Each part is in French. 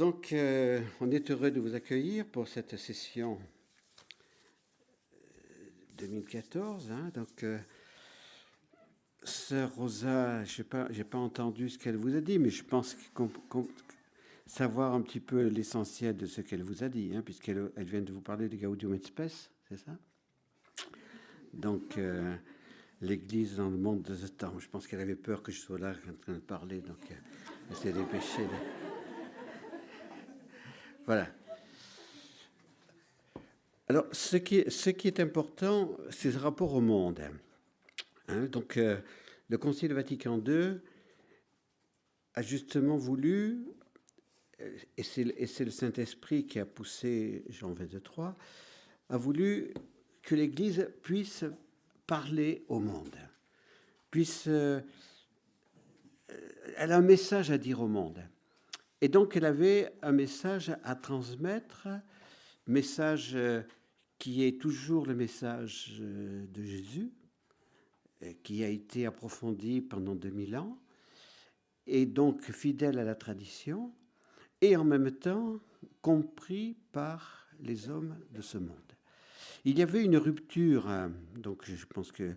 Donc, euh, on est heureux de vous accueillir pour cette session 2014. Hein. donc, euh, Sœur Rosa, je n'ai pas, entendu ce qu'elle vous a dit, mais je pense qu'on savoir un petit peu l'essentiel de ce qu'elle vous a dit, hein, puisqu'elle elle vient de vous parler de Gaudium et Spes, c'est ça? Donc, euh, l'Église dans le monde de ce temps. Je pense qu'elle avait peur que je sois là en train de parler, donc euh, elle s'est dépêchée. Voilà. Alors, ce qui, est, important, c'est ce rapport au monde. Hein. donc, euh, le Concile Vatican II a justement voulu, euh, et c'est le Saint-Esprit qui a poussé Jean XXIII, a voulu que l'Église puisse parler au monde, puisse... Euh, elle a un message à dire au monde. Et donc, elle avait un message à transmettre, message euh, qui est toujours le message euh, de Jésus, euh, qui a été approfondi pendant 2000 ans, et donc fidèle à la tradition, et en même temps compris par les hommes de ce monde. Il y avait une rupture, hein, donc je pense que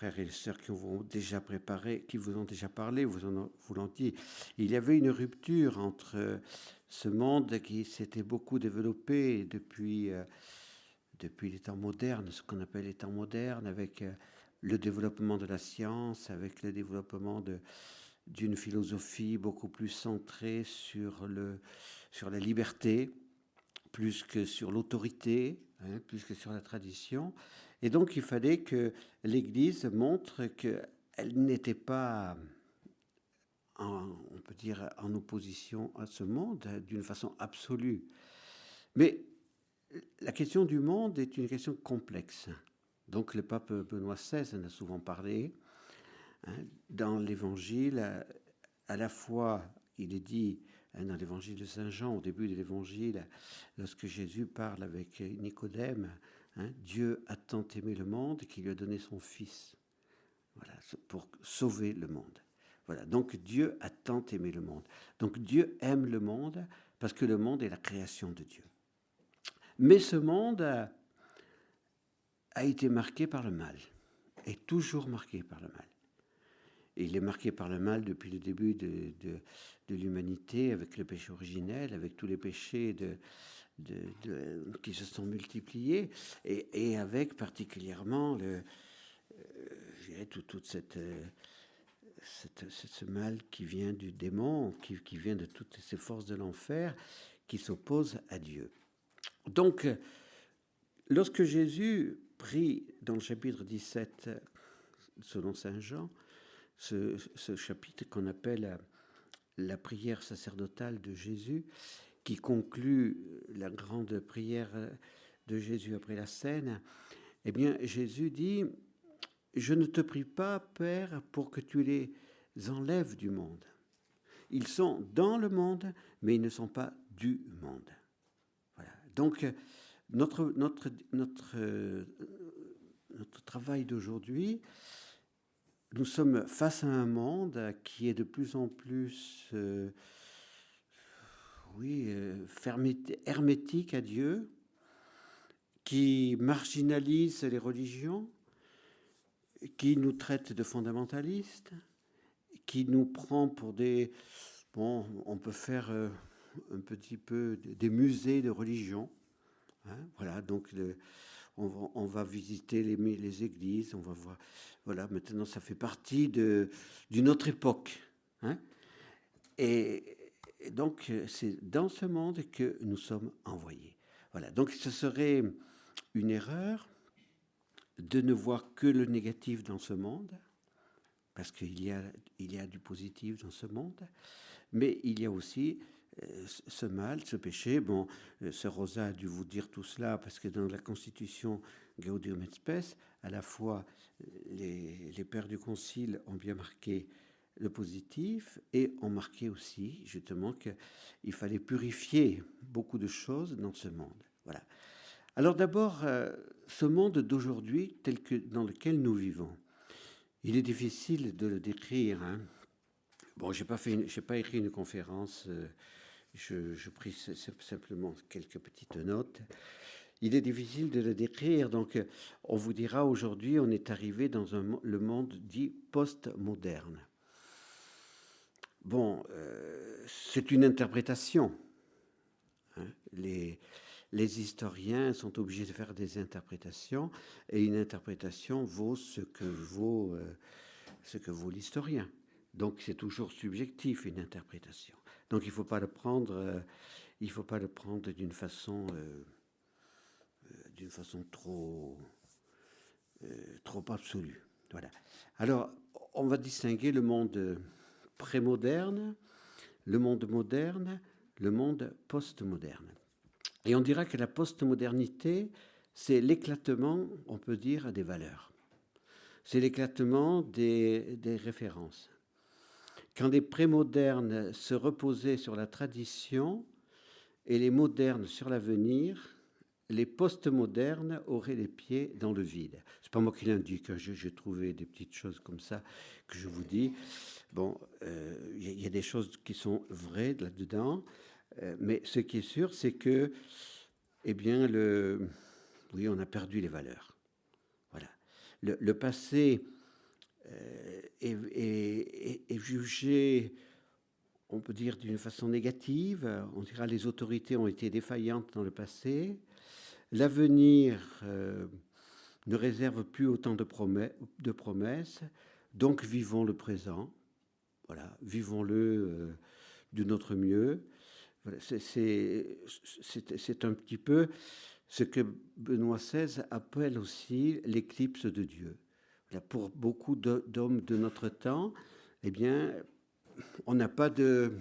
frères et sœurs qui vous ont déjà préparé, qui vous ont déjà parlé, vous en vous l'ont dit, il y avait une rupture entre ce monde qui s'était beaucoup développé depuis, euh, depuis les temps modernes, ce qu'on appelle les temps modernes, avec euh, le développement de la science, avec le développement d'une philosophie beaucoup plus centrée sur, le, sur la liberté, plus que sur l'autorité, hein, plus que sur la tradition. Et donc il fallait que l'Église montre qu'elle n'était pas, on peut dire, en opposition à ce monde d'une façon absolue. Mais la question du monde est une question complexe. Donc le pape Benoît XVI en a souvent parlé. Hein, dans l'Évangile, à la fois, il est dit hein, dans l'Évangile de Saint Jean, au début de l'Évangile, lorsque Jésus parle avec Nicodème, Hein, Dieu a tant aimé le monde qu'il lui a donné son Fils, voilà, pour sauver le monde. Voilà, donc Dieu a tant aimé le monde. Donc Dieu aime le monde parce que le monde est la création de Dieu. Mais ce monde a, été marqué par le mal, est toujours marqué par le mal. Il est marqué par le mal depuis le début de, de l'humanité, avec le péché originel, avec tous les péchés de, qui se sont multipliés, et, avec particulièrement euh, tout, toute euh, cette, ce mal qui vient du démon, qui, qui vient de toutes ces forces de l'enfer qui s'opposent à Dieu. Donc, lorsque Jésus prie dans le chapitre 17, selon Saint Jean, ce chapitre qu'on appelle la prière sacerdotale de Jésus, qui conclut la grande prière de Jésus après la scène, eh bien, Jésus dit, je ne te prie pas, Père, pour que tu les enlèves du monde. Ils sont dans le monde, mais ils ne sont pas du monde. Voilà. Donc, notre, notre, notre, notre travail d'aujourd'hui, nous sommes face à un monde qui est de plus en plus euh, oui, euh, hermétique à Dieu, qui marginalise les religions, qui nous traite de fondamentalistes, qui nous prend pour des... Bon, on peut faire euh, un petit peu des musées de religion. Hein, voilà, donc on, va, visiter les, les, églises, on va voir. Voilà, maintenant ça fait partie d'une autre époque. Hein, et, donc, euh, c'est dans ce monde que nous sommes envoyés. Voilà. Donc, ce serait une erreur de ne voir que le négatif dans ce monde, parce qu'il y a, il y a du positif dans ce monde, mais il y a aussi euh, ce mal, ce péché. Bon, euh, ce Rosa a dû vous dire tout cela, parce que dans la Constitution Gaudium et Spes, à la fois les pères du Concile ont bien marqué le positif et ont marqué aussi justement qu'il fallait purifier beaucoup de choses dans ce monde. Voilà. Alors d'abord, euh, ce monde d'aujourd'hui tel que dans lequel nous vivons, il est difficile de le décrire. Hein. Bon, j'ai pas pas écrit une conférence. Euh, je, je pris simplement quelques petites notes. Il est difficile de le décrire, donc on vous dira aujourd'hui, on est arrivé dans le monde dit post-moderne. Bon, euh, c'est une interprétation. Hein. Les, historiens sont obligés de faire des interprétations, et une interprétation vaut ce que vaut, euh, vaut l'historien. Donc c'est toujours subjectif une interprétation. Donc il prendre, euh, faut pas le prendre d'une façon, façon trop, trop absolue. Voilà. Alors on va distinguer le monde prémoderne, le monde moderne, le monde postmoderne. Et on dira que la postmodernité, c'est l'éclatement, on peut dire, des valeurs. C'est l'éclatement des, références. Quand les prémodernes se reposaient sur la tradition et les modernes sur l'avenir, les postmodernes auraient les pieds dans le vide. C'est pas moi qui l'indique, hein, j'ai trouvé des petites choses comme ça que je vous dis. Bon, il euh, y, a des choses qui sont vraies là-dedans, euh, mais ce qui est sûr, c'est que, eh bien, le, oui, on a perdu les valeurs. Voilà. Le, passé euh, est, jugé, on peut dire, d'une façon négative. On dira les autorités ont été défaillantes dans le passé. L'avenir ne réserve plus autant de promesses, donc vivons le présent. Voilà, vivons-le euh, de notre mieux. C'est un petit peu ce que Benoît XVI appelle aussi l'éclipse de Dieu pour beaucoup d'hommes de notre temps, eh bien, on n'a pas de,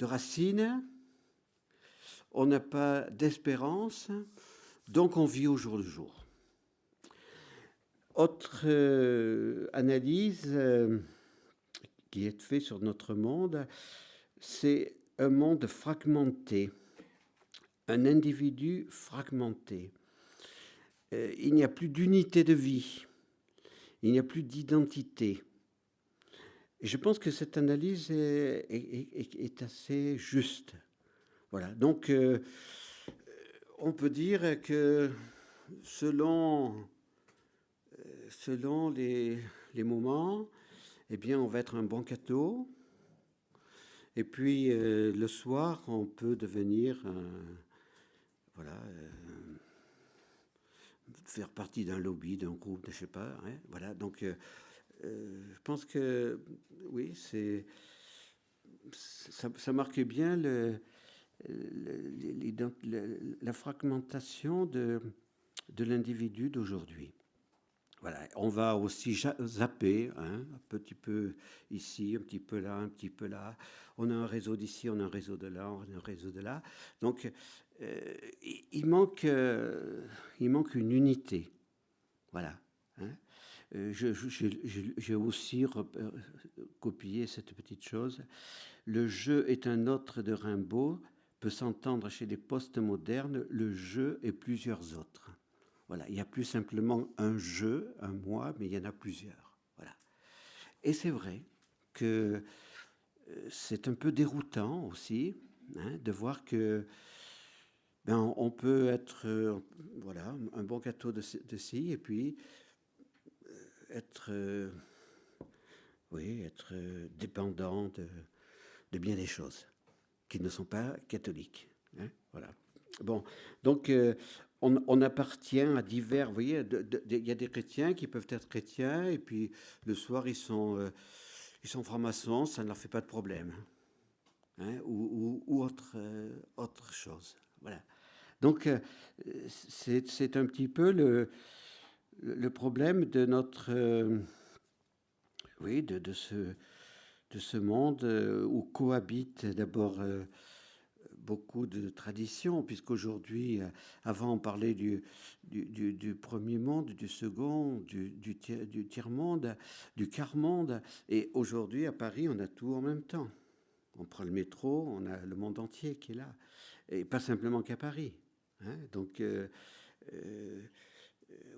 racines, on n'a pas d'espérance, donc on vit au jour le jour. Autre euh, analyse euh, qui est faite sur notre monde, c'est un monde fragmenté, un individu fragmenté. Euh, il n'y a plus d'unité de vie, il n'y a plus d'identité. Et je pense que cette analyse est, assez juste. Voilà. Donc, euh, on peut dire que selon, euh, selon les, moments, eh bien, on va être un bon cateau. Et puis, le soir, on peut devenir un, voilà, faire partie d'un lobby, d'un groupe, je sais pas. Hein, voilà, donc euh, euh, je pense que oui, c'est ça, marque bien le, la fragmentation de, de l'individu d'aujourd'hui. On va aussi zapper, hein, un petit peu ici, un petit peu là, un petit peu là. On a un réseau d'ici, on a un réseau de là, on a un réseau de là. Donc, euh, il, manque, euh, il manque une unité. Voilà. Hein. Euh, j'ai aussi copié cette petite chose. Le jeu est un autre de Rimbaud, peut s'entendre chez les postes modernes, le jeu et plusieurs autres. Voilà, il n'y a plus simplement un jeu, un moi, mais il y en a plusieurs. Voilà. Et c'est vrai que c'est un peu déroutant aussi hein, de voir que ben, on peut être euh, voilà, un bon gâteau de, ci et puis euh, être, euh, oui, être dépendant de, bien des choses qui ne sont pas catholiques. Hein, voilà. Bon, donc on, appartient à divers. Vous voyez, il y a des chrétiens qui peuvent être chrétiens et puis le soir ils sont, ils sont francs-maçons, ça ne leur fait pas de problème. Hein, ou, autre, autre chose. Voilà. Donc, euh, c'est un petit peu le, le, problème de notre. Euh, oui, de, de, ce, de ce monde euh, où cohabitent d'abord beaucoup de traditions, puisqu'aujourd'hui, avant on parlait du, du, premier monde, du second, du, du, du tiers-monde, du quart-monde, et aujourd'hui à Paris, on a tout en même temps. On prend le métro, on a le monde entier qui est là, et pas simplement qu'à Paris. Hein. donc, euh, euh,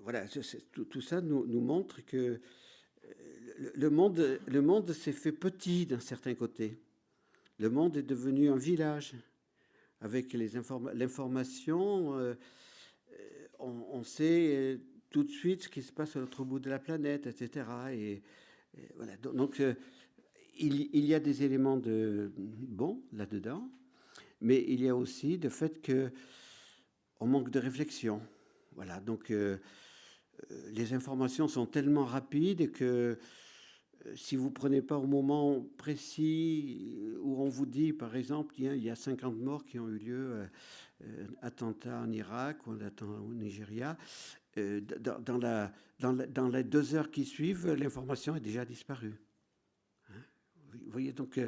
voilà, tout, ça nous, montre que euh, monde, le monde s'est fait petit d'un certain côté. Le monde est devenu un village avec l'information. Euh, on, sait tout de suite ce qui se passe à l'autre bout de la planète, etc. Et, voilà. Donc, il, il, y a des éléments de bon là-dedans, mais il y a aussi le fait que on manque de réflexion. Voilà. Donc, les informations sont tellement rapides que si vous prenez pas au moment précis où on vous dit, par exemple, il y a 50 morts qui ont eu lieu, euh, euh, attentat en Irak ou attentat au Nigeria, euh, dans, la, dans, les deux heures qui suivent, l'information est déjà disparue. Hein? Vous voyez, donc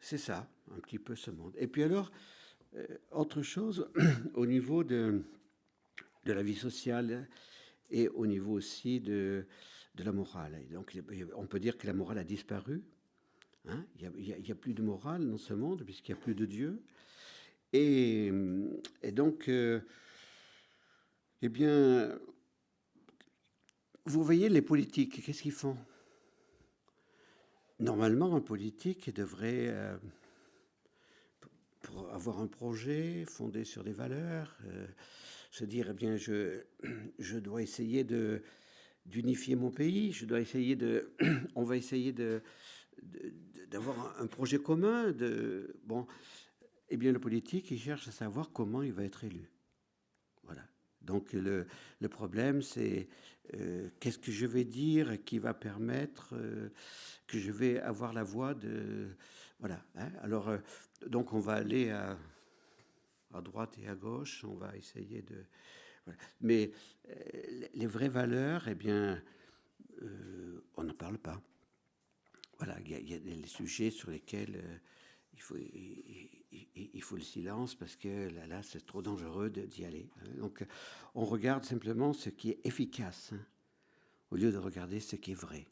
c'est ça, un petit peu ce monde. Et puis alors, autre chose, au niveau de, de la vie sociale et au niveau aussi de de la morale. donc, on peut dire que la morale a disparu. Hein. il n'y a, plus de morale dans ce monde, puisqu'il n'y a plus de Dieu. Et, donc, euh, eh bien, vous voyez les politiques, qu'est-ce qu'ils font? Normalement, un politique devrait, euh, pour avoir un projet fondé sur des valeurs, euh, se dire, eh bien, je, je dois essayer de d'unifier mon pays. Je dois essayer de, on va essayer de, d'avoir un projet commun. De, bon, eh bien, le politique, il cherche à savoir comment il va être élu. Voilà. Donc le, le problème, c'est euh, qu'est-ce que je vais dire qui va permettre euh, que je vais avoir la voix de... Voilà. Hein. Alors, euh, donc on va aller à, à droite et à gauche, on va essayer de... Mais euh, les vraies valeurs, eh bien, euh, on n'en parle pas. Voilà, il y, a des sujets sur lesquels euh, il, faut, le silence parce que là, là c'est trop dangereux d'y aller. Hein. Donc, on regarde simplement ce qui est efficace hein, au lieu de regarder ce qui est vrai.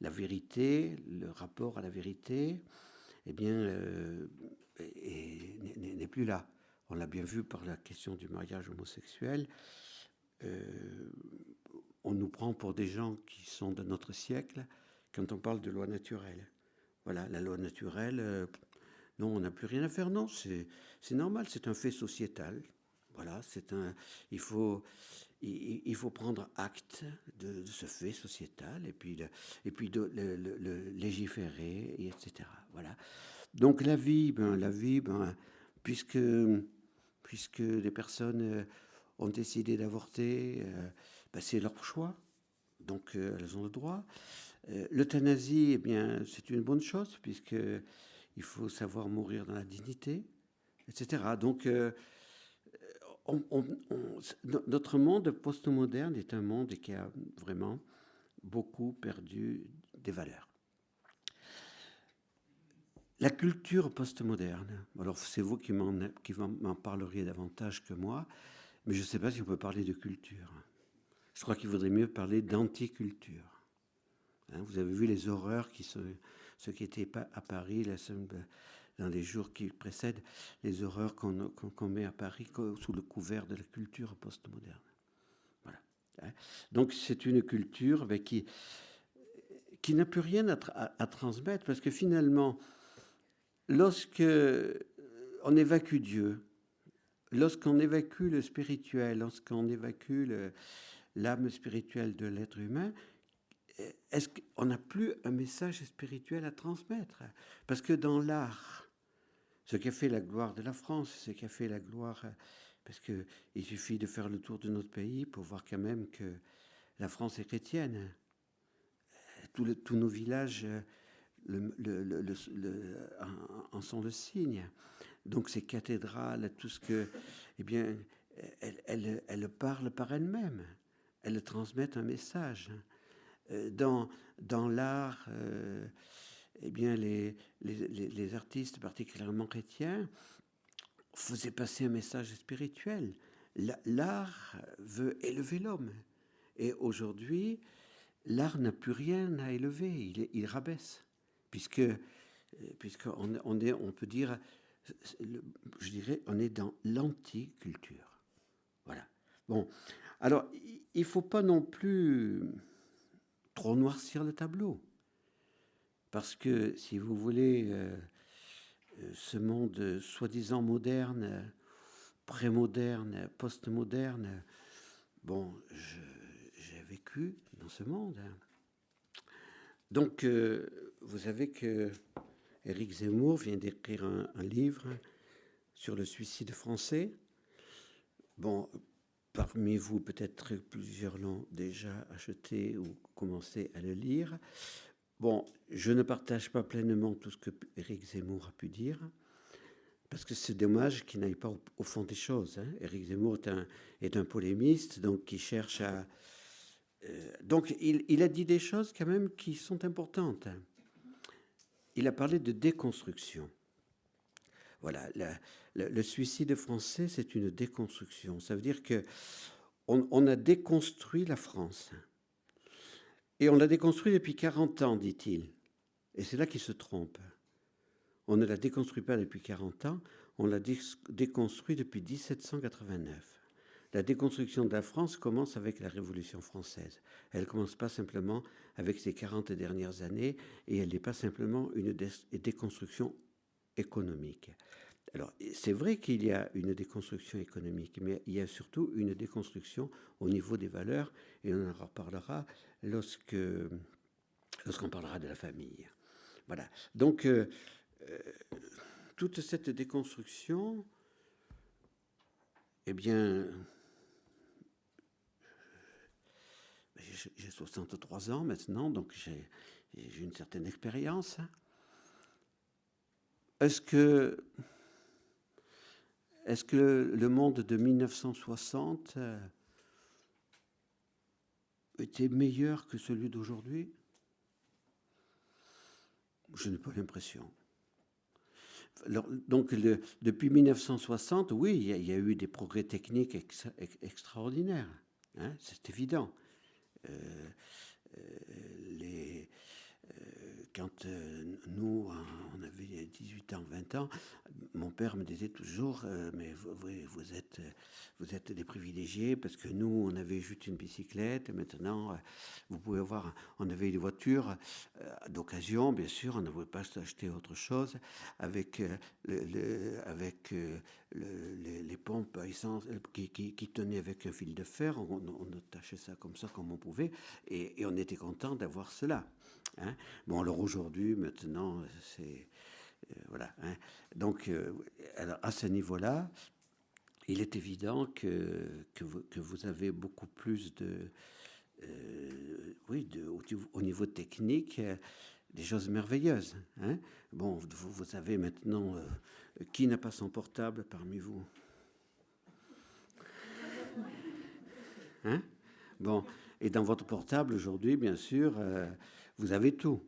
La vérité, le rapport à la vérité, eh bien, n'est plus là on l'a bien vu par la question du mariage homosexuel, euh, on nous prend pour des gens qui sont de notre siècle quand on parle de loi naturelle. Voilà, la loi naturelle, euh, non, on n'a plus rien à faire. Non, c'est normal, c'est un fait sociétal. Voilà, c'est un. Il faut, il, faut prendre acte de, ce fait sociétal et puis, et puis de, le, légiférer, etc. Voilà. Donc la vie, ben, la vie, ben, puisque puisque les personnes euh, ont décidé d'avorter, euh, ben, c'est leur choix, donc euh, elles ont le droit. L'euthanasie, eh bien, c'est une bonne chose, puisque il faut savoir mourir dans la dignité, etc. Donc, notre monde postmoderne est un monde qui a vraiment beaucoup perdu des valeurs. La culture postmoderne, alors c'est vous qui m'en parleriez davantage que moi, mais je ne sais pas si on peut parler de culture. Je crois qu'il vaudrait mieux parler d'anticulture. Hein, vous avez vu les horreurs qui sont, ce qui était à Paris dans les jours qui précèdent, les horreurs qu'on met à Paris sous le couvert de la culture postmoderne. Voilà. Hein. Donc c'est une culture qui, qui n'a plus rien à transmettre parce que finalement, lorsque on évacue Dieu, lorsqu'on évacue le spirituel, lorsqu'on évacue l'âme spirituelle de l'être humain, est-ce qu'on n'a plus un message spirituel à transmettre? Parce que dans l'art, ce qui a fait la gloire de la France, ce qui a fait la gloire, parce qu'il suffit de faire le tour de notre pays pour voir quand même que la France est chrétienne. tous nos villages le, en, sont le signe. Donc ces cathédrales, tout ce que, eh bien, elles, elles, parlent par elles-mêmes, elles transmettent un message. Euh, dans, dans l'art, euh, eh bien, les, les, les, artistes, particulièrement chrétiens, faisaient passer un message spirituel. L'art veut élever l'homme. Et aujourd'hui, l'art n'a plus rien à élever, il, il rabaisse puisque, euh, puisqu'on on est, on peut dire, je dirais, on est dans l'anticulture. Voilà. Bon, alors, il faut pas non plus trop noircir le tableau. Parce que si vous voulez, euh, ce monde soi-disant moderne, pré-moderne, post-moderne. Bon, j'ai vécu dans ce monde. Hein. Donc, vous savez que Éric Zemmour vient d'écrire un, livre sur le suicide français. Bon, parmi vous, peut-être plusieurs l'ont déjà acheté ou commencé à le lire. Bon, je ne partage pas pleinement tout ce que Éric Zemmour a pu dire, parce que c'est dommage qu'il n'aille pas au, fond des choses. Hein. Éric Zemmour est un, polémiste, donc qui cherche à... Euh, donc il, a dit des choses quand même qui sont importantes. Il a parlé de déconstruction. Voilà, le suicide français, c'est une déconstruction. Ça veut dire que on, a déconstruit la France. Et on l'a déconstruit depuis 40 ans, dit-il. Et c'est là qu'il se trompe. On ne la déconstruit pas depuis 40 ans, on l'a déconstruit depuis 1789. La déconstruction de la France commence avec la Révolution française. Elle commence pas simplement avec ces 40 dernières années et elle n'est pas simplement une déconstruction économique. Alors, c'est vrai qu'il y a une déconstruction économique, mais il y a surtout une déconstruction au niveau des valeurs, et on en reparlera lorsque lorsqu'on parlera de la famille. Voilà. Donc, euh, euh, toute cette déconstruction, eh bien, j'ai 63 ans maintenant, donc j'ai une certaine expérience. Est-ce que, est que le monde de 1960 euh, était meilleur que celui d'aujourd'hui? Je n'ai pas l'impression. Donc, depuis 1960, oui, il y, a, eu des progrès techniques extraordinaires, hein, c'est évident. Euh, euh, les, euh, quand nous, on avait 18 ans, 20 ans, mon père me disait toujours, mais vous, êtes, vous êtes des privilégiés parce que nous, on avait juste une bicyclette. Et maintenant, vous pouvez voir, on avait des voitures d'occasion, bien sûr, on ne pouvait pas s'acheter autre chose avec, le, avec les, pompes essence qui, tenaient avec un fil de fer. On, attachait ça comme ça, comme on pouvait, et, on était content d'avoir cela. Hein. Bon, alors aujourd'hui, maintenant, c'est. Euh, voilà. Hein. Donc, euh, alors à ce niveau-là, il est évident que, que, vous, avez beaucoup plus de. Euh, oui, au, niveau technique, des choses merveilleuses. Hein. Bon, vous, savez maintenant qui n'a pas son portable parmi vous? Hein? Bon, et dans votre portable aujourd'hui, bien sûr, euh, vous avez tout.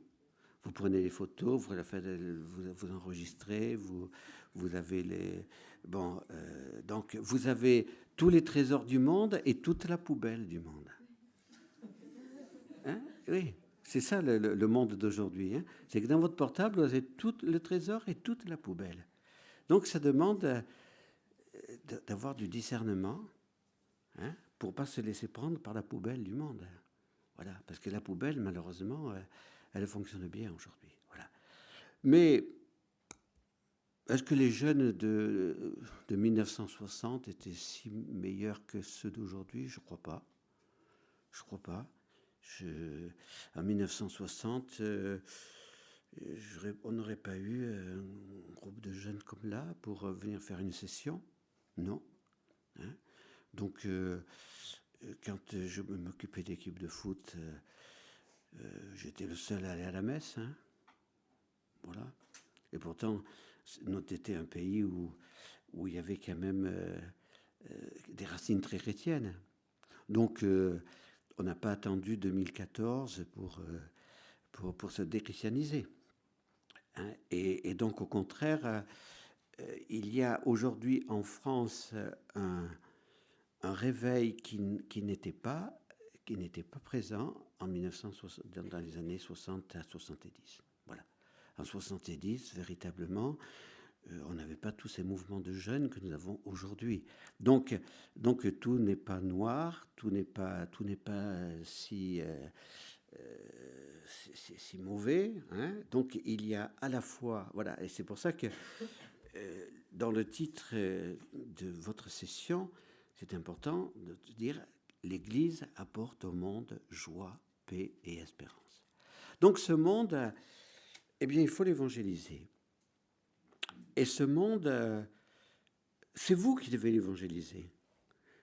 Vous prenez les photos, vous, vous, vous enregistrez, vous, avez les. Bon, euh, donc vous avez tous les trésors du monde et toute la poubelle du monde. Hein? Oui, c'est ça le, monde d'aujourd'hui. Hein c'est que dans votre portable, vous avez tout le trésor et toute la poubelle. Donc ça demande euh, d'avoir du discernement hein, pour pas se laisser prendre par la poubelle du monde. Voilà, parce que la poubelle, malheureusement, euh, elle fonctionne bien aujourd'hui. Voilà. Mais est-ce que les jeunes de, de 1960 étaient si meilleurs que ceux d'aujourd'hui? Je crois pas. Je crois pas. Je, en 1960, on n'aurait pas eu euh, un groupe de jeunes comme là pour euh, venir faire une session? Non. Hein. Donc, euh, quand je m'occupais d'équipe de foot, j'étais le seul à aller à la messe. Hein. Voilà. Et pourtant, notre était un pays où, où il y avait quand même des racines très chrétiennes. Donc, on n'a pas attendu 2014 pour, pour, pour se déchristianiser. Hein, et, donc, au contraire, euh, il y a aujourd'hui en France un, réveil qui, n'était pas qui n'était pas présent en 1960, dans les années 60 à 70. Voilà. En 70, véritablement, euh, on n'avait pas tous ces mouvements de jeunes que nous avons aujourd'hui. Donc, donc tout n'est pas noir, tout n'est pas, tout n'est pas si c'est si mauvais. Hein. Donc il y a à la fois, voilà, et c'est pour ça que dans le titre de votre session, c'est important de dire l'Église apporte au monde joie, paix et espérance. Donc ce monde, eh bien, il faut l'évangéliser. Et ce monde, c'est vous qui devez l'évangéliser.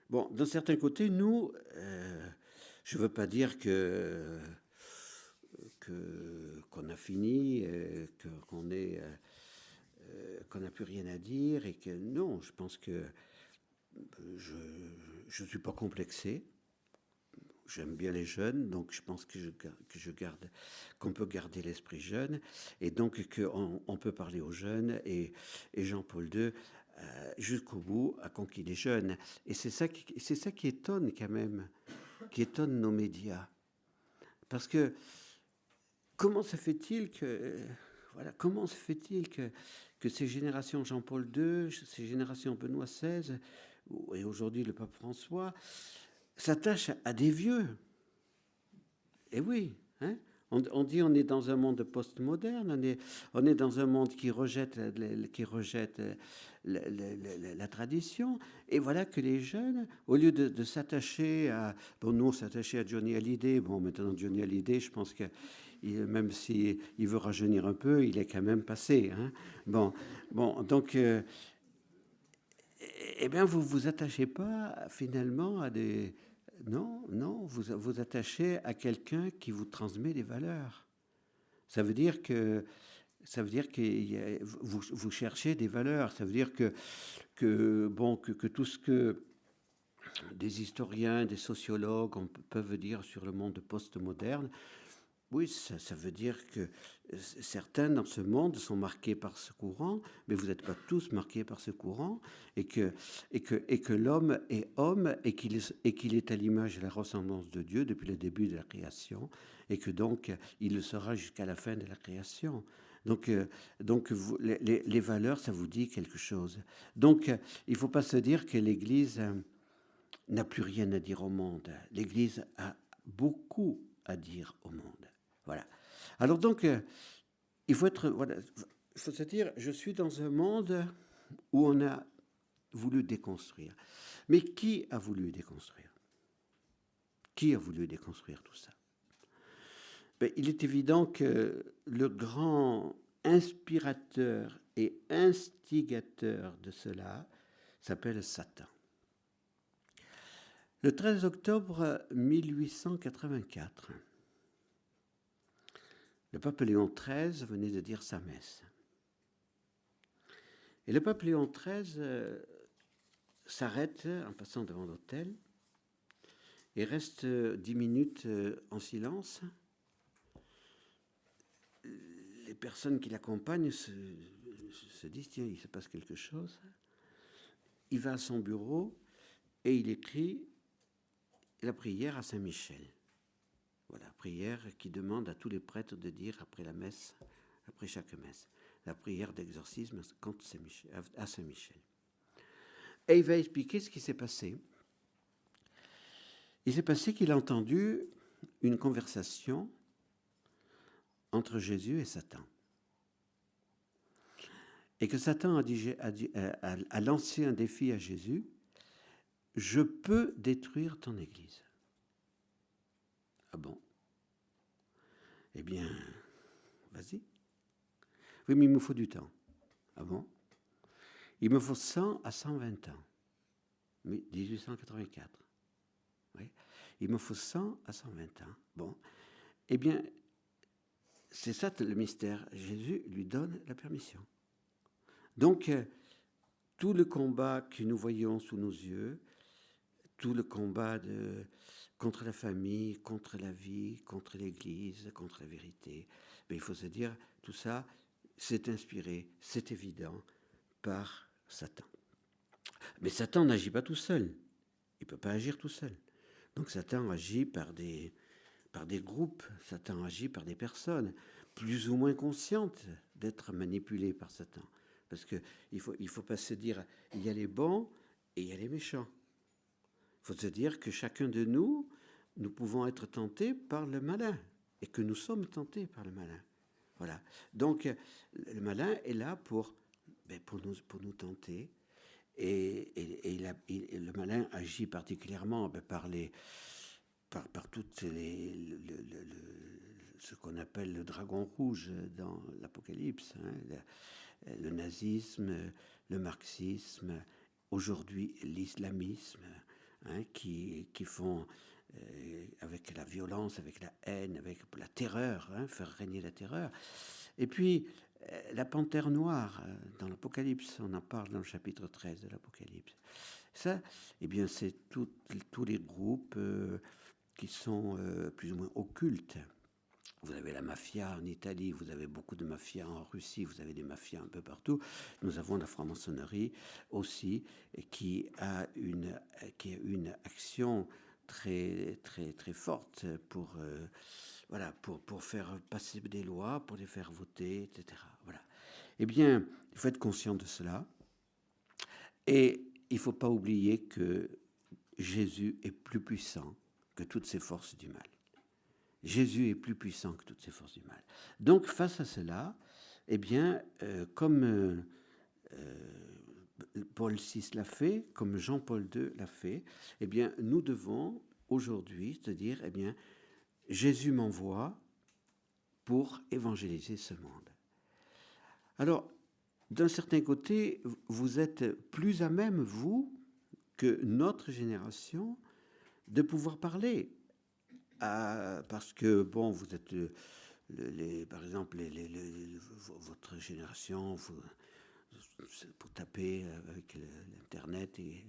Bon, d'un certain côté, nous, euh, je ne veux pas dire que qu'on a fini, euh, qu'on euh, qu'on n'a plus rien à dire et que non, je pense que je ne suis pas complexé. J'aime bien les jeunes, donc je pense que je, que je garde, qu'on peut garder l'esprit jeune, et donc qu'on on peut parler aux jeunes. Et, et Jean-Paul II, euh, jusqu'au bout, a conquis les jeunes. Et c'est ça, qui, c'est ça qui étonne quand même, qui étonne nos médias. Parce que comment se fait-il que, voilà, comment se fait-il que, que ces générations Jean-Paul II, ces générations Benoît XVI, et aujourd'hui le pape François, s'attache à des vieux. Et eh oui, hein on, dit on est dans un monde postmoderne, on est, on est dans un monde qui rejette, qui rejette la, tradition. Et voilà que les jeunes, au lieu de, s'attacher à... Bon, nous, s'attacher à Johnny Hallyday. Bon, maintenant, Johnny Hallyday, je pense que même s'il il veut rajeunir un peu, il est quand même passé. Hein bon, bon, donc... Euh, eh bien, vous vous attachez pas finalement à des, non, non, vous vous attachez à quelqu'un qui vous transmet des valeurs. Ça veut dire que ça veut dire que vous, vous, cherchez des valeurs. Ça veut dire que, bon, que, tout ce que des historiens, des sociologues peuvent dire sur le monde postmoderne, oui, ça, veut dire que euh, certains dans ce monde sont marqués par ce courant, mais vous n'êtes pas tous marqués par ce courant, et que, l'homme est homme, et qu'il est, à l'image et la ressemblance de Dieu depuis le début de la création, et que donc il le sera jusqu'à la fin de la création. Donc, euh, les, valeurs, ça vous dit quelque chose. Donc, il ne faut pas se dire que l'Église euh, n'a plus rien à dire au monde. L'Église a beaucoup à dire au monde. Voilà. Alors donc, euh, il faut se dire, je suis dans un monde où on a voulu déconstruire. Mais qui a voulu déconstruire? Qui a voulu déconstruire tout ça? Ben, Il est évident que le grand inspirateur et instigateur de cela s'appelle Satan. Le 13 octobre 1884, le pape Léon XIII venait de dire sa messe. Et le pape Léon XIII euh, s'arrête en passant devant l'autel et reste euh, dix minutes euh, en silence. Les personnes qui l'accompagnent se, se, disent, tiens, il se passe quelque chose. Il va à son bureau et il écrit la prière à Saint-Michel. Voilà, prière qui demande à tous les prêtres de dire après la messe, après chaque messe, la prière d'exorcisme à Saint-Michel. Et il va expliquer ce qui s'est passé. Il s'est passé qu'il a entendu une conversation entre Jésus et Satan. Et que Satan a, a lancé un défi à Jésus, je peux détruire ton Église. Bon Eh bien, vas-y. Oui, mais il me faut du temps. Ah bon? Il me faut 100 à 120 ans. Mais 1884. Oui. Il me faut 100 à 120 ans. Bon. Eh bien, c'est ça le mystère. Jésus lui donne la permission. Donc, euh, tout le combat que nous voyons sous nos yeux, tout le combat de, contre la famille, contre la vie, contre l'Église, contre la vérité. Mais il faut se dire, tout ça, c'est inspiré, c'est évident, par Satan. Mais Satan n'agit pas tout seul. Il ne peut pas agir tout seul. Donc Satan agit par des, par des groupes, Satan agit par des personnes, plus ou moins conscientes d'être manipulées par Satan. Parce qu'il ne faut, il faut pas se dire, il y a les bons et il y a les méchants. Il faut se dire que chacun de nous, nous pouvons être tentés par le malin. et que nous sommes tentés par le malin. Voilà. Donc, le malin est là pour, ben, pour, nous, pour nous tenter. Et, et, le malin agit particulièrement ben, par, les, par, par toutes les, ce qu'on appelle le dragon rouge dans l'Apocalypse, hein, le, nazisme, le marxisme, aujourd'hui l'islamisme, hein, qui, qui font euh, avec la violence, avec la haine, avec la terreur, hein, faire régner la terreur. Et puis, euh, la panthère noire, euh, dans l'Apocalypse, on en parle dans le chapitre 13 de l'Apocalypse. Ça, eh bien, c'est tous les groupes qui sont plus ou moins occultes. Vous avez la mafia en Italie, vous avez beaucoup de mafia en Russie, vous avez des mafias un peu partout. Nous avons la franc-maçonnerie aussi, qui a une, qui a une action très, très, très forte pour, euh, voilà, pour, pour faire passer des lois, pour les faire voter, etc. Voilà. Eh bien, il faut être conscient de cela. Et il ne faut pas oublier que Jésus est plus puissant que toutes ces forces du mal. Jésus est plus puissant que toutes ces forces du mal. Donc, face à cela, eh bien, euh, comme euh, Paul VI l'a fait, comme Jean-Paul II l'a fait, eh bien, nous devons aujourd'hui se dire, eh bien, Jésus m'envoie pour évangéliser ce monde. Alors, d'un certain côté, vous êtes plus à même, vous, que notre génération, de pouvoir parler. Parce que, bon, vous êtes, les, par exemple, les, votre génération, vous, pour taper avec l'Internet et,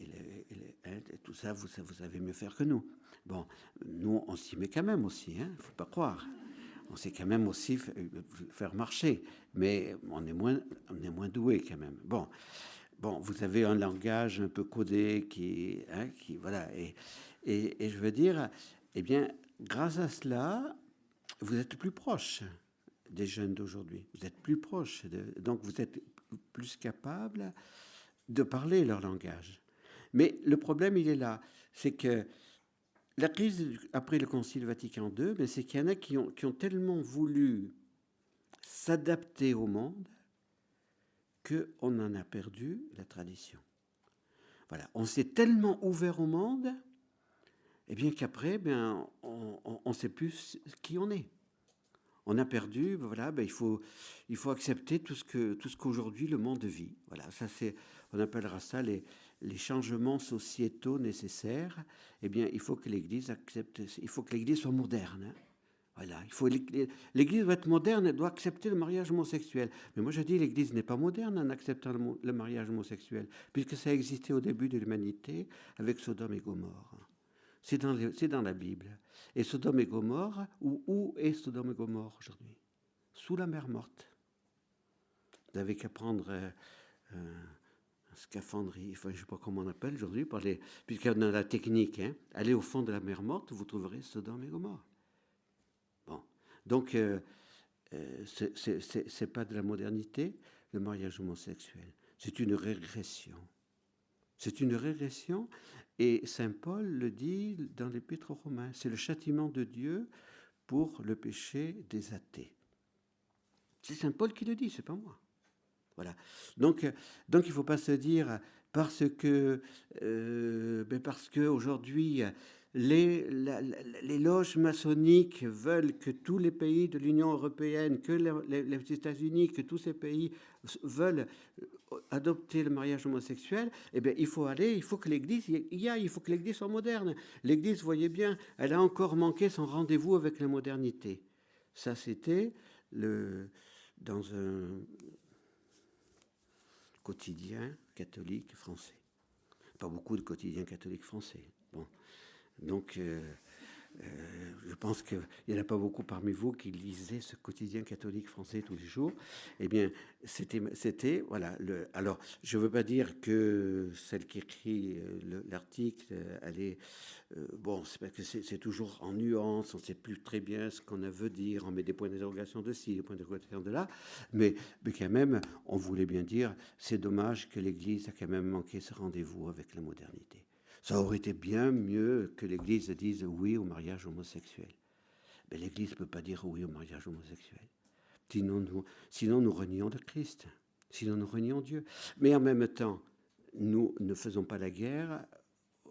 et, tout ça, vous, vous savez mieux faire que nous. Bon, nous, on s'y met quand même aussi, il hein, faut pas croire. On sait quand même aussi faire marcher, mais on est moins, on est moins doué quand même. Bon, bon, vous avez un langage un peu codé qui, hein, qui voilà, et, et, je veux dire, eh bien, grâce à cela, vous êtes plus proche des jeunes d'aujourd'hui. Vous êtes plus proche, donc vous êtes plus capable de parler leur langage. Mais le problème, il est là. C'est que la crise après le Concile Vatican II, ben, c'est qu'il y en a qui ont, qui ont tellement voulu s'adapter au monde qu'on en a perdu la tradition. Voilà, on s'est tellement ouvert au monde, et eh bien qu'après, ben, on ne sait plus qui on est on a perdu, ben voilà, ben il, faut, accepter tout ce, qu'aujourd'hui le monde vit. Voilà, ça on appellera ça les, changements sociétaux nécessaires. Eh bien, il faut que l'Église accepte, il faut que l'Église soit moderne. Hein. Voilà, il faut l'Église doit être moderne, elle doit accepter le mariage homosexuel. Mais moi je dis l'Église n'est pas moderne en acceptant le, mariage homosexuel, puisque ça a existé au début de l'humanité avec Sodome et Gomorre. C'est dans, la Bible. Et Sodome et Gomorre, où, est Sodome et Gomorre aujourd'hui? Sous la mer morte. Vous n'avez qu'à prendre euh, un scaphandrier, enfin, je ne sais pas comment on appelle aujourd'hui, puisqu'il y a la technique. Hein, allez au fond de la mer morte, vous trouverez Sodome et Gomorre. Bon. Donc, euh, euh, ce n'est pas de la modernité, le mariage homosexuel. C'est une régression. C'est une régression et Saint Paul le dit dans l'Épître aux Romains, c'est le châtiment de Dieu pour le péché des athées. C'est Saint Paul qui le dit, c'est pas moi. Voilà. Donc, il ne faut pas se dire parce que, euh, ben parce que aujourd'hui les, les, loges maçonniques veulent que tous les pays de l'Union européenne, que les, États-Unis, que tous ces pays veulent adopter le mariage homosexuel, eh bien, il faut aller, il faut que l'Église y aille, il faut que l'Église soit moderne. L'Église, voyez bien, elle a encore manqué son rendez-vous avec la modernité. Ça, c'était le, dans un quotidien catholique français. Pas beaucoup de quotidiens catholiques français. Bon. Donc, euh, euh, je pense qu'il n'y en a pas beaucoup parmi vous qui lisaient ce quotidien catholique français tous les jours. Eh bien, c'était, voilà. Le, alors, je ne veux pas dire que celle qui écrit euh, l'article, elle est bon. C'est, toujours en nuance. On ne sait plus très bien ce qu'on veut dire. On met des points d'interrogation de ci, des points d'interrogation de là. Mais, mais quand même, on voulait bien dire, c'est dommage que l'Église a quand même manqué ce rendez-vous avec la modernité. Ça aurait été bien mieux que l'Église dise oui au mariage homosexuel. ben, l'Église ne peut pas dire oui au mariage homosexuel. Sinon nous, sinon, nous renions le Christ. Sinon, nous renions Dieu. Mais en même temps, nous ne faisons pas la guerre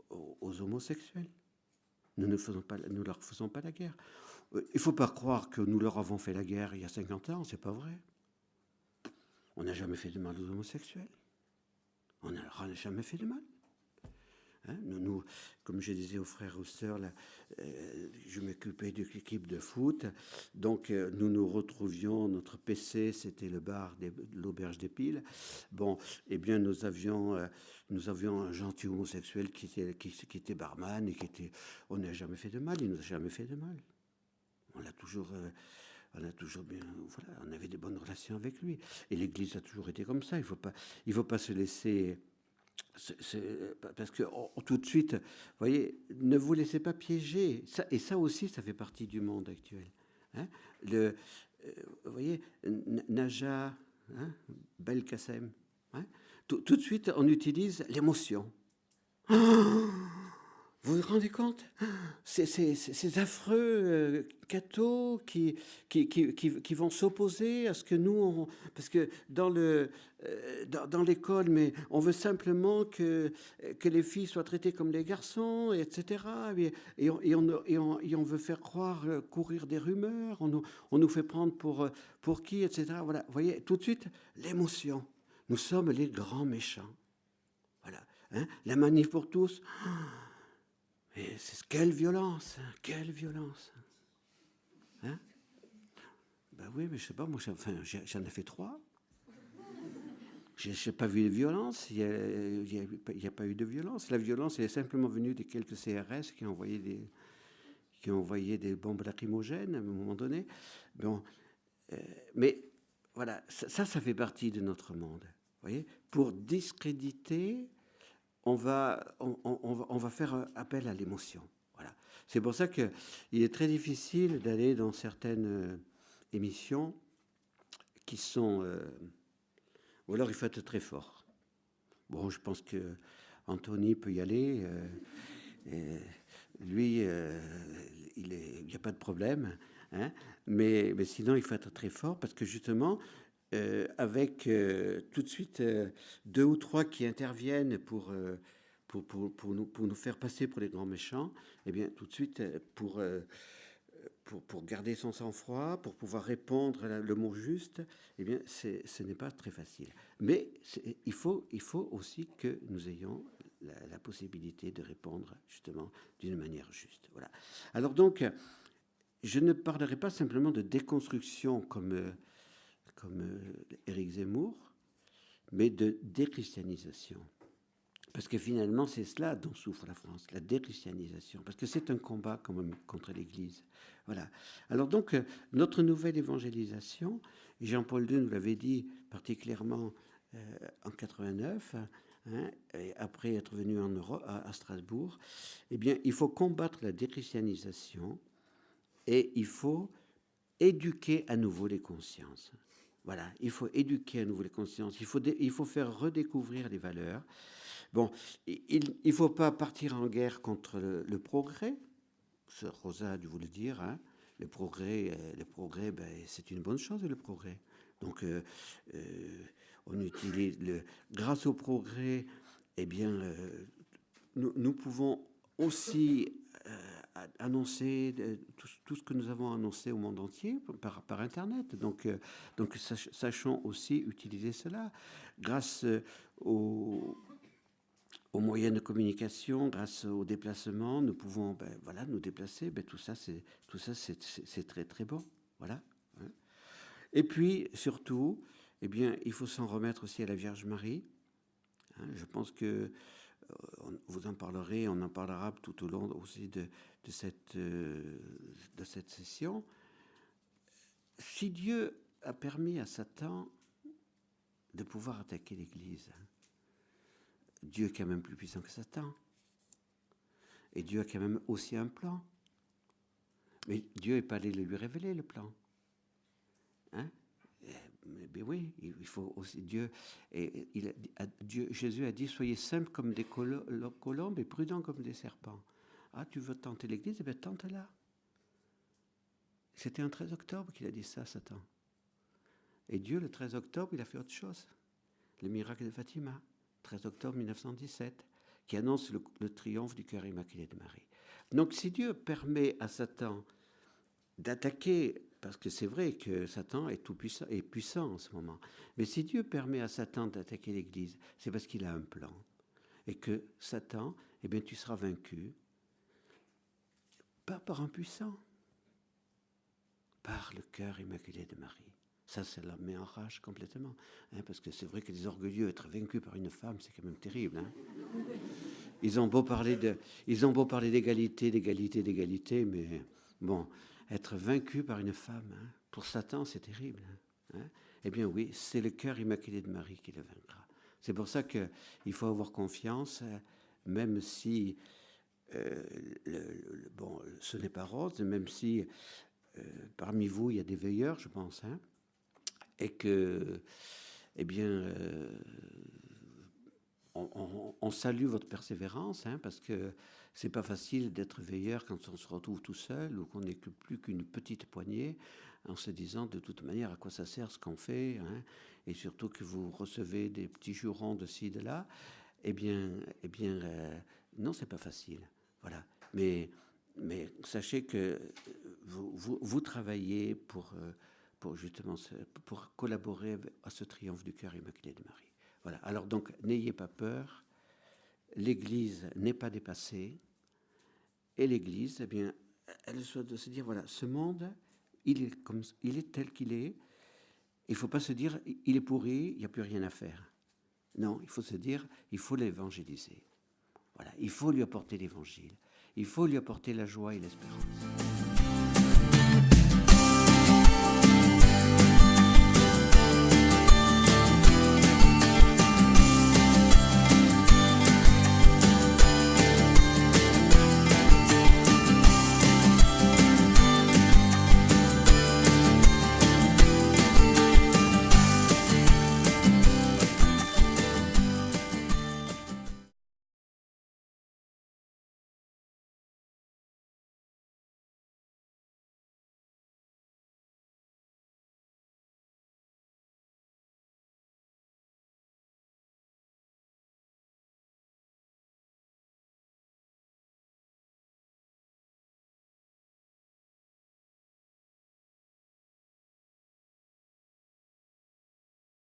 aux, homosexuels. Nous ne faisons pas, nous leur faisons pas la guerre. Euh, il ne faut pas croire que nous leur avons fait la guerre il y a 50 ans, c'est pas vrai. On n'a jamais fait de mal aux homosexuels. On n'a jamais fait de mal. Hein, comme je disais aux frères et aux sœurs, euh, je m'occupais de l'équipe de foot. Donc, euh, nous nous retrouvions, notre PC, c'était le bar de l'auberge des piles. Bon, eh bien, nous avions, euh, nous avions un gentil homosexuel qui était, barman et qui était. On n'a jamais fait de mal, il nous a jamais fait de mal. On l'a toujours. on a toujours bien, voilà, on avait des bonnes relations avec lui. Et l'Église a toujours été comme ça. Il faut faut pas se laisser parce que tout de suite, vous voyez, ne vous laissez pas piéger. Et ça aussi, ça fait partie du monde actuel. Hein. le, euh, vous voyez, Naja, hein, Belkacem, hein, tout, tout, de suite, on utilise l'émotion. Vous vous rendez compte? Ces affreux euh, cathos qui, qui, qui, qui, vont s'opposer à ce que nous, parce que dans le euh, dans, l'école, mais on veut simplement que, que les filles soient traitées comme les garçons, etc. Et, on, et, on, et on, veut faire croire, euh, courir des rumeurs, on nous, on nous fait prendre pour, pour qui, etc. Voilà, vous voyez, tout de suite, l'émotion. Nous sommes les grands méchants. Voilà. Hein la manif pour tous. Et quelle violence, hein, quelle violence. Hein? Ben oui, mais je sais pas, moi j'en ai fait trois. Je n'ai pas vu de violence, il n'y a, pas eu de violence. La violence elle est simplement venue de quelques CRS qui ont envoyé des, qui ont des bombes lacrymogènes à un moment donné. Bon, euh, mais voilà, ça, ça fait partie de notre monde. Voyez Pour discréditer on va, on, va, faire appel à l'émotion. Voilà. C'est pour ça qu'il est très difficile d'aller dans certaines euh, émissions qui sont... Euh, ou alors il faut être très fort. Bon, je pense que Anthony peut y aller. Euh, lui, il n'y a pas de problème. Hein, mais, mais, sinon, il faut être très fort parce que justement, euh, avec euh, tout de suite euh, deux ou trois qui interviennent pour, pour, nous, pour nous faire passer pour les grands méchants, eh bien tout de suite pour, pour, pour garder son sang-froid, pour pouvoir répondre le mot juste, eh bien ce n'est pas très facile. Mais il faut, il faut aussi que nous ayons la, la possibilité de répondre justement d'une manière juste. Voilà. Alors donc, je ne parlerai pas simplement de déconstruction comme comme euh, Éric Zemmour, mais de déchristianisation. Parce que finalement, c'est cela dont souffre la France, la déchristianisation. Parce que c'est un combat contre l'Église. Voilà. Alors donc, euh, notre nouvelle évangélisation, Jean-Paul II nous l'avait dit particulièrement euh, en 89, hein, après être venu en Europe, à, Strasbourg, eh bien, il faut combattre la déchristianisation et il faut éduquer à nouveau les consciences. Voilà, il faut éduquer à nouveau les consciences, il faut, il faut faire redécouvrir les valeurs. Bon, il ne faut pas partir en guerre contre le, progrès, Rosa a dû vous le dire, hein. le progrès, euh, le progrès ben, c'est une bonne chose, le progrès. Donc, euh, euh, on utilise le, grâce au progrès, eh bien, nous, nous, pouvons aussi annoncer tout, ce que nous avons annoncé au monde entier par, Internet. Donc, euh, sachons aussi utiliser cela grâce euh, aux, aux, moyens de communication, grâce aux déplacements, nous pouvons ben, voilà, nous déplacer. Ben, tout ça, c'est tout ça, c'est très très bon. Voilà. Hein. Et puis surtout, eh bien, il faut s'en remettre aussi à la Vierge Marie. Hein. je pense que vous en parlerez, on en parlera tout au long aussi de, cette, euh, de cette session. Si Dieu a permis à Satan de pouvoir attaquer l'Église, Dieu est quand même plus puissant que Satan. Et Dieu a quand même aussi un plan. Mais Dieu n'est pas allé lui révéler le plan. Hein? Mais oui, il faut aussi Dieu. Et Dieu, Jésus a dit soyez simples comme des colombes et prudents comme des serpents. Ah, tu veux tenter l'Église? Eh bien, tente-la. C'était un 13 octobre qu'il a dit ça, Satan. Et Dieu, le 13 octobre, il a fait autre chose. Le miracle de Fatima, 13 octobre 1917, qui annonce le triomphe du cœur immaculé de Marie. Donc si Dieu permet à Satan d'attaquer, parce que c'est vrai que Satan est tout puissant, est puissant en ce moment, mais si Dieu permet à Satan d'attaquer l'Église, c'est parce qu'il a un plan. Et que Satan, eh bien, tu seras vaincu, pas par un puissant, par le cœur immaculé de Marie. Ça, ça la met en rage complètement. Hein, parce que c'est vrai que les orgueilleux, être vaincus par une femme, c'est quand même terrible. Hein. Ils ont beau parler ils ont beau parler d'égalité, d'égalité, d'égalité, mais bon, être vaincu par une femme, hein, pour Satan, c'est terrible. Hein, hein? eh bien oui, c'est le cœur immaculé de Marie qui le vaincra. C'est pour ça qu'il faut avoir confiance, même si euh, bon, ce n'est pas rose, même si euh, parmi vous il y a des veilleurs, je pense, et que, eh bien, euh, on, salue votre persévérance, parce que c'est pas facile d'être veilleur quand on se retrouve tout seul ou qu'on n'est que plus qu'une petite poignée, en se disant de toute manière à quoi ça sert ce qu'on fait, hein, et surtout que vous recevez des petits jurons de ci de là. Eh bien, eh bien, euh, non, c'est pas facile. Voilà. Mais, mais sachez que vous, vous, vous travaillez pour, euh, pour justement pour collaborer à ce triomphe du cœur immaculé de Marie. Voilà. Alors donc, n'ayez pas peur. L'Église n'est pas dépassée. Et l'Église, eh bien, elle doit se dire, voilà, ce monde, il est, il est tel qu'il est. Il ne faut pas se dire, il est pourri, il n'y a plus rien à faire. Non, il faut se dire, il faut l'évangéliser. Voilà, il faut lui apporter l'évangile. Il faut lui apporter la joie et l'espérance.